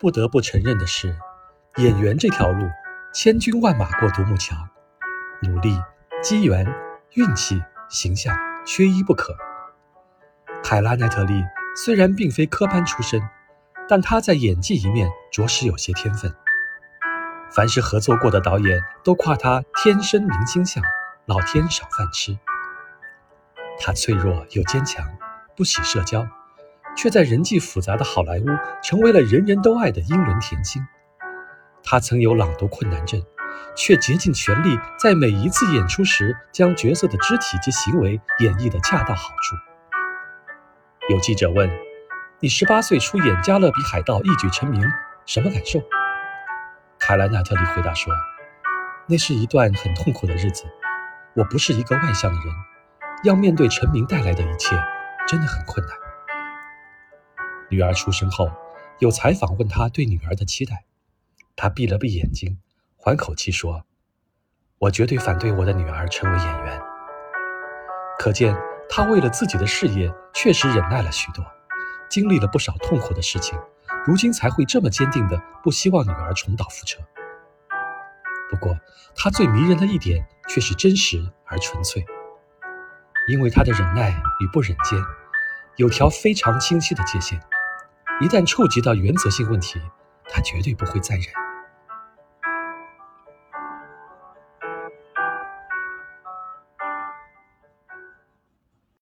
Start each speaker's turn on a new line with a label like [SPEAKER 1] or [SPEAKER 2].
[SPEAKER 1] 不得不承认的是，演员这条路，千军万马过独木桥，努力、机缘、运气、形象，缺一不可。凯拉奈特利虽然并非科班出身，但她在演技一面着实有些天分。凡是合作过的导演都夸她天生明星相，老天赏饭吃。她脆弱又坚强，不喜社交，却在人际复杂的好莱坞成为了人人都爱的英伦甜心。她曾有朗读困难症，却竭尽全力在每一次演出时将角色的肢体及行为演绎得恰到好处。有记者问：“你十八岁出演《加勒比海盗》一举成名，什么感受？”凯莱纳特利回答说：“那是一段很痛苦的日子。我不是一个外向的人，要面对成名带来的一切，真的很困难。”女儿出生后，有采访问他对女儿的期待，他闭了闭眼睛，缓口气说：“我绝对反对我的女儿成为演员。”可见。他为了自己的事业，确实忍耐了许多，经历了不少痛苦的事情，如今才会这么坚定的不希望女儿重蹈覆辙。不过，他最迷人的一点却是真实而纯粹，因为他的忍耐与不忍间有条非常清晰的界限，一旦触及到原则性问题，他绝对不会再忍。